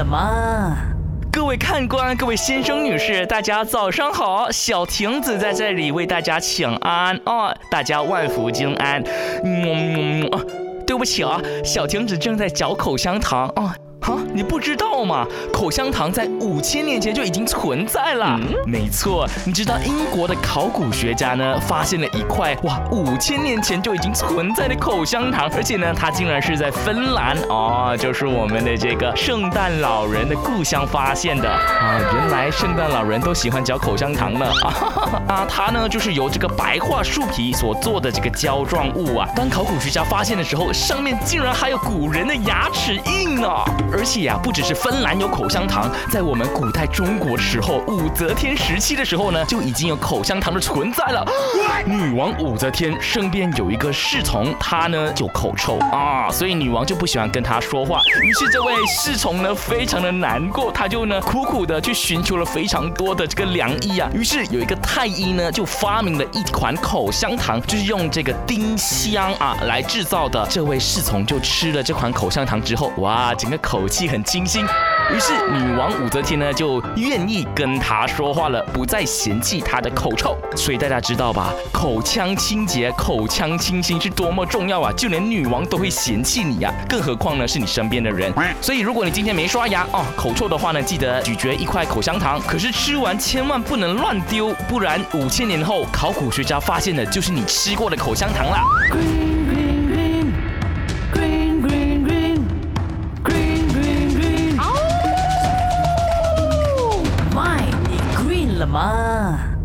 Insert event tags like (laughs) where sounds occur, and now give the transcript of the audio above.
了吗？各位看官，各位先生女士，大家早上好，小亭子在这里为大家请安哦，大家万福金安。嗯，对不起啊，小亭子正在嚼口香糖哦。啊，你不知道吗？口香糖在五千年前就已经存在了。没错，你知道英国的考古学家呢发现了一块哇，五千年前就已经存在的口香糖，而且呢，它竟然是在芬兰哦，就是我们的这个圣诞老人的故乡发现的啊。原来圣诞老人都喜欢嚼口香糖呢啊 (laughs) 啊！它呢就是由这个白桦树皮所做的这个胶状物啊。当考古学家发现的时候，上面竟然还有古人的牙齿印呢。而且呀，不只是芬兰有口香糖，在我们古代中国的时候，武则天时期的时候呢，就已经有口香糖的存在了。女王武则天身边有一个侍从，他呢就口臭啊，所以女王就不喜欢跟他说话。于是这位侍从呢，非常的难过，他就呢苦苦的去寻求了非常多的这个良医啊。于是有一个太医呢，就发明了一款口香糖，就是用这个丁香啊来制造的。这位侍从就吃了这款口香糖之后，哇，整个口。气很清新，于是女王武则天呢就愿意跟他说话了，不再嫌弃他的口臭。所以大家知道吧，口腔清洁、口腔清新是多么重要啊！就连女王都会嫌弃你呀，更何况呢是你身边的人。所以如果你今天没刷牙哦，口臭的话呢，记得咀嚼一块口香糖，可是吃完千万不能乱丢，不然五千年后考古学家发现的就是你吃过的口香糖了。了吗？